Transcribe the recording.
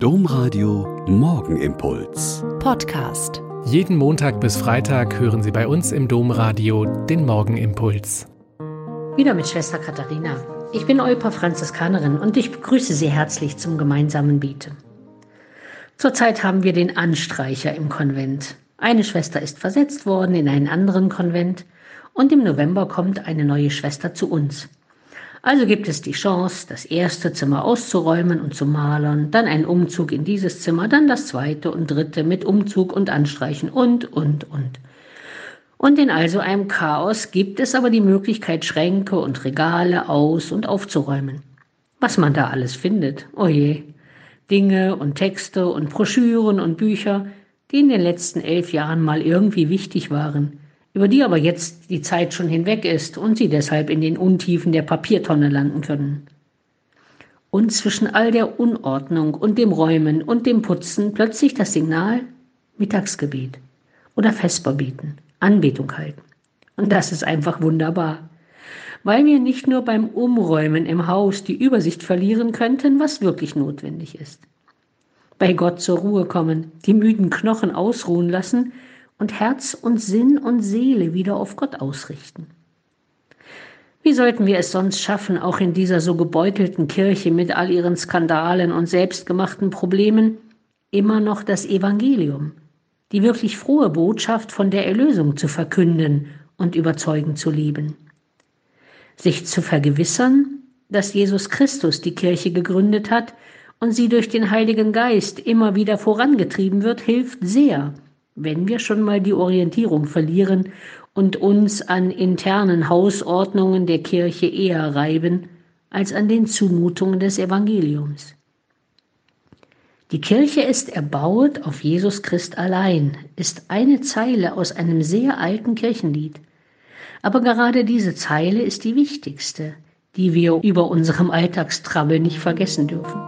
Domradio Morgenimpuls. Podcast. Jeden Montag bis Freitag hören Sie bei uns im Domradio den Morgenimpuls. Wieder mit Schwester Katharina. Ich bin Eupa Franziskanerin und ich begrüße Sie herzlich zum gemeinsamen Bieten. Zurzeit haben wir den Anstreicher im Konvent. Eine Schwester ist versetzt worden in einen anderen Konvent und im November kommt eine neue Schwester zu uns. Also gibt es die Chance, das erste Zimmer auszuräumen und zu malern, dann ein Umzug in dieses Zimmer, dann das zweite und dritte mit Umzug und Anstreichen und, und, und. Und in also einem Chaos gibt es aber die Möglichkeit, Schränke und Regale aus- und aufzuräumen. Was man da alles findet, oje. Oh Dinge und Texte und Broschüren und Bücher, die in den letzten elf Jahren mal irgendwie wichtig waren über die aber jetzt die Zeit schon hinweg ist und sie deshalb in den Untiefen der Papiertonne landen können. Und zwischen all der Unordnung und dem Räumen und dem Putzen plötzlich das Signal Mittagsgebet oder Vesper beten, Anbetung halten. Und das ist einfach wunderbar, weil wir nicht nur beim Umräumen im Haus die Übersicht verlieren könnten, was wirklich notwendig ist. Bei Gott zur Ruhe kommen, die müden Knochen ausruhen lassen, und Herz und Sinn und Seele wieder auf Gott ausrichten. Wie sollten wir es sonst schaffen, auch in dieser so gebeutelten Kirche mit all ihren Skandalen und selbstgemachten Problemen, immer noch das Evangelium, die wirklich frohe Botschaft von der Erlösung zu verkünden und überzeugend zu lieben? Sich zu vergewissern, dass Jesus Christus die Kirche gegründet hat und sie durch den Heiligen Geist immer wieder vorangetrieben wird, hilft sehr, wenn wir schon mal die Orientierung verlieren und uns an internen Hausordnungen der Kirche eher reiben als an den Zumutungen des Evangeliums. Die Kirche ist erbaut auf Jesus Christ allein, ist eine Zeile aus einem sehr alten Kirchenlied. Aber gerade diese Zeile ist die wichtigste, die wir über unserem Alltagstrabbel nicht vergessen dürfen.